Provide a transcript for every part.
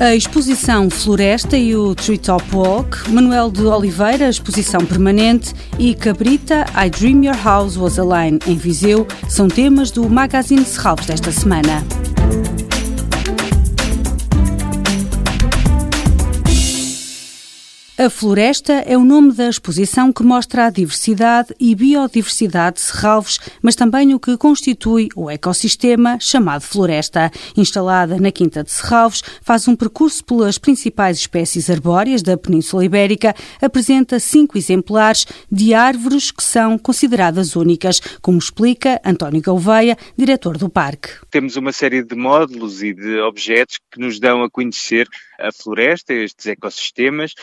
A exposição Floresta e o Treetop Walk, Manuel de Oliveira, exposição permanente e Cabrita, I Dream Your House Was a Line em Viseu são temas do Magazine Serralves desta semana. A Floresta é o nome da exposição que mostra a diversidade e biodiversidade de Serralves, mas também o que constitui o ecossistema chamado floresta. Instalada na Quinta de Serralves, faz um percurso pelas principais espécies arbóreas da Península Ibérica, apresenta cinco exemplares de árvores que são consideradas únicas, como explica António Gouveia, diretor do parque. Temos uma série de módulos e de objetos que nos dão a conhecer a floresta, estes ecossistemas,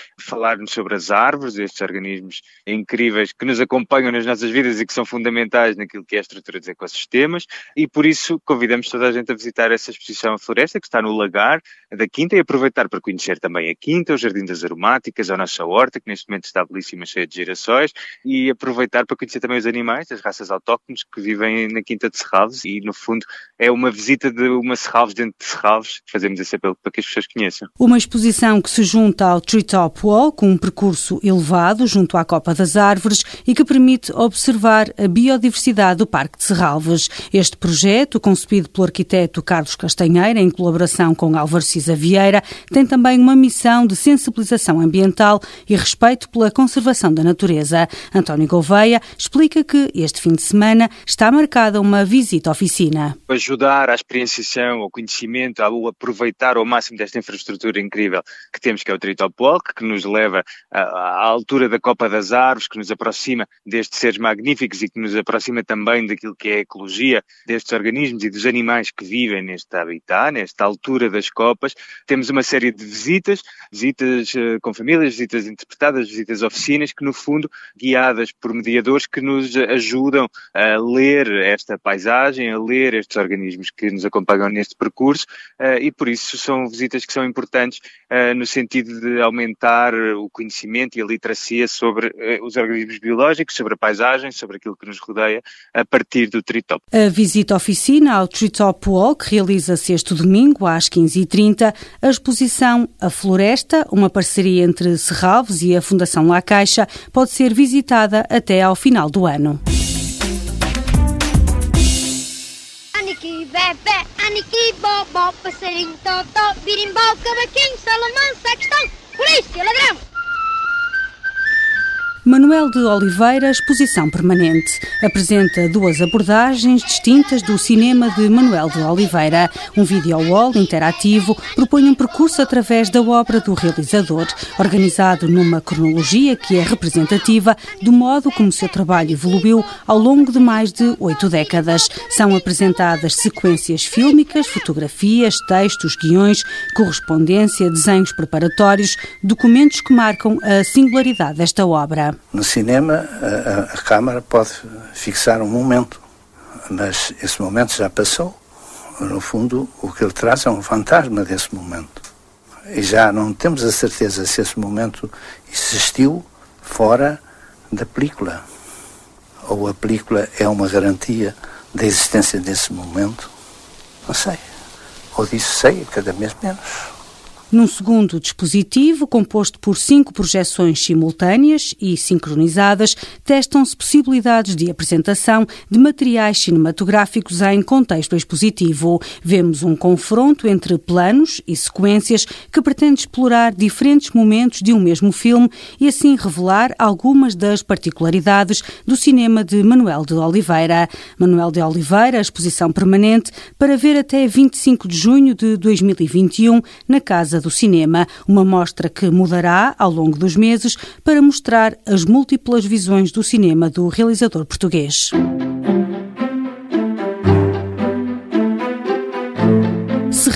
falar-nos sobre as árvores, estes organismos incríveis que nos acompanham nas nossas vidas e que são fundamentais naquilo que é a estrutura dos ecossistemas, e por isso convidamos toda a gente a visitar essa exposição floresta que está no lagar da Quinta e aproveitar para conhecer também a Quinta, o Jardim das Aromáticas, a nossa horta, que neste momento está belíssima, cheia de girassóis, e aproveitar para conhecer também os animais, as raças autóctones que vivem na Quinta de Serralves, e no fundo é uma visita de uma Serralves dentro de Serralves, fazemos esse apelo para que as pessoas conheçam. Uma exposição que se junta ao Treetop Walk, um percurso elevado junto à Copa das Árvores e que permite observar a biodiversidade do Parque de Serralves. Este projeto, concebido pelo arquiteto Carlos Castanheira em colaboração com Álvaro Cisa Vieira, tem também uma missão de sensibilização ambiental e respeito pela conservação da natureza. António Gouveia explica que este fim de semana está marcada uma visita oficina. Ajudar à experienciação, ao conhecimento, ao aproveitar ao máximo desta infraestrutura incrível que temos, que é o Walk, que nos leva à, à altura da Copa das Árvores, que nos aproxima destes seres magníficos e que nos aproxima também daquilo que é a ecologia destes organismos e dos animais que vivem neste habitat, nesta altura das copas. Temos uma série de visitas, visitas uh, com famílias, visitas interpretadas, visitas oficinas, que no fundo, guiadas por mediadores que nos ajudam a ler esta paisagem, a ler estes organismos que nos acompanham neste percurso uh, e por isso são visitas que são importantes uh, no sentido de aumentar o conhecimento e a literacia sobre uh, os organismos biológicos, sobre a paisagem, sobre aquilo que nos rodeia, a partir do Treetop. A visita oficina ao Treetop Walk realiza-se este domingo às 15h30. A exposição A Floresta, uma parceria entre Serralves e a Fundação La Caixa, pode ser visitada até ao final do ano. Aniki, bebê, aniki, bobó, passarinho, totó, birimbau, cavaquinho, salamã, Coneix-t'hi! Manuel de Oliveira, exposição permanente. Apresenta duas abordagens distintas do cinema de Manuel de Oliveira. Um video wall interativo propõe um percurso através da obra do realizador, organizado numa cronologia que é representativa do modo como seu trabalho evoluiu ao longo de mais de oito décadas. São apresentadas sequências fílmicas, fotografias, textos, guiões, correspondência, desenhos preparatórios, documentos que marcam a singularidade desta obra. No cinema, a, a câmara pode fixar um momento, mas esse momento já passou. No fundo, o que ele traz é um fantasma desse momento. E já não temos a certeza se esse momento existiu fora da película. Ou a película é uma garantia da existência desse momento. Não sei. Ou disso sei, cada vez menos. Num segundo dispositivo, composto por cinco projeções simultâneas e sincronizadas, testam-se possibilidades de apresentação de materiais cinematográficos em contexto expositivo. Vemos um confronto entre planos e sequências que pretende explorar diferentes momentos de um mesmo filme e assim revelar algumas das particularidades do cinema de Manuel de Oliveira. Manuel de Oliveira, exposição permanente para ver até 25 de junho de 2021 na Casa Casa do Cinema, uma mostra que mudará ao longo dos meses para mostrar as múltiplas visões do cinema do realizador português.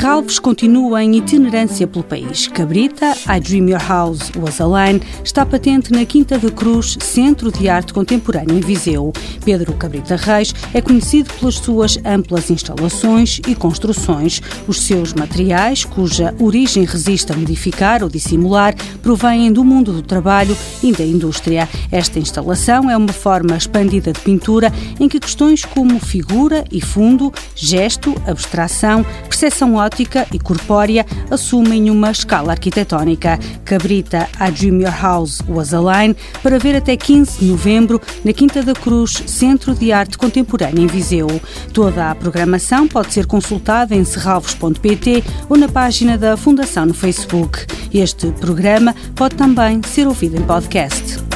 Serralves continua em itinerância pelo país. Cabrita, I Dream Your House Was a Line, está patente na Quinta da Cruz, Centro de Arte Contemporânea em Viseu. Pedro Cabrita Reis é conhecido pelas suas amplas instalações e construções. Os seus materiais, cuja origem resiste a modificar ou dissimular, provêm do mundo do trabalho e da indústria. Esta instalação é uma forma expandida de pintura em que questões como figura e fundo, gesto, abstração, percepção ótica acústica e corpórea assumem uma escala arquitetónica. Cabrita A Dream Your House Was a Line para ver até 15 de novembro na Quinta da Cruz, Centro de Arte Contemporânea em Viseu. Toda a programação pode ser consultada em serralvos.pt ou na página da Fundação no Facebook. Este programa pode também ser ouvido em podcast.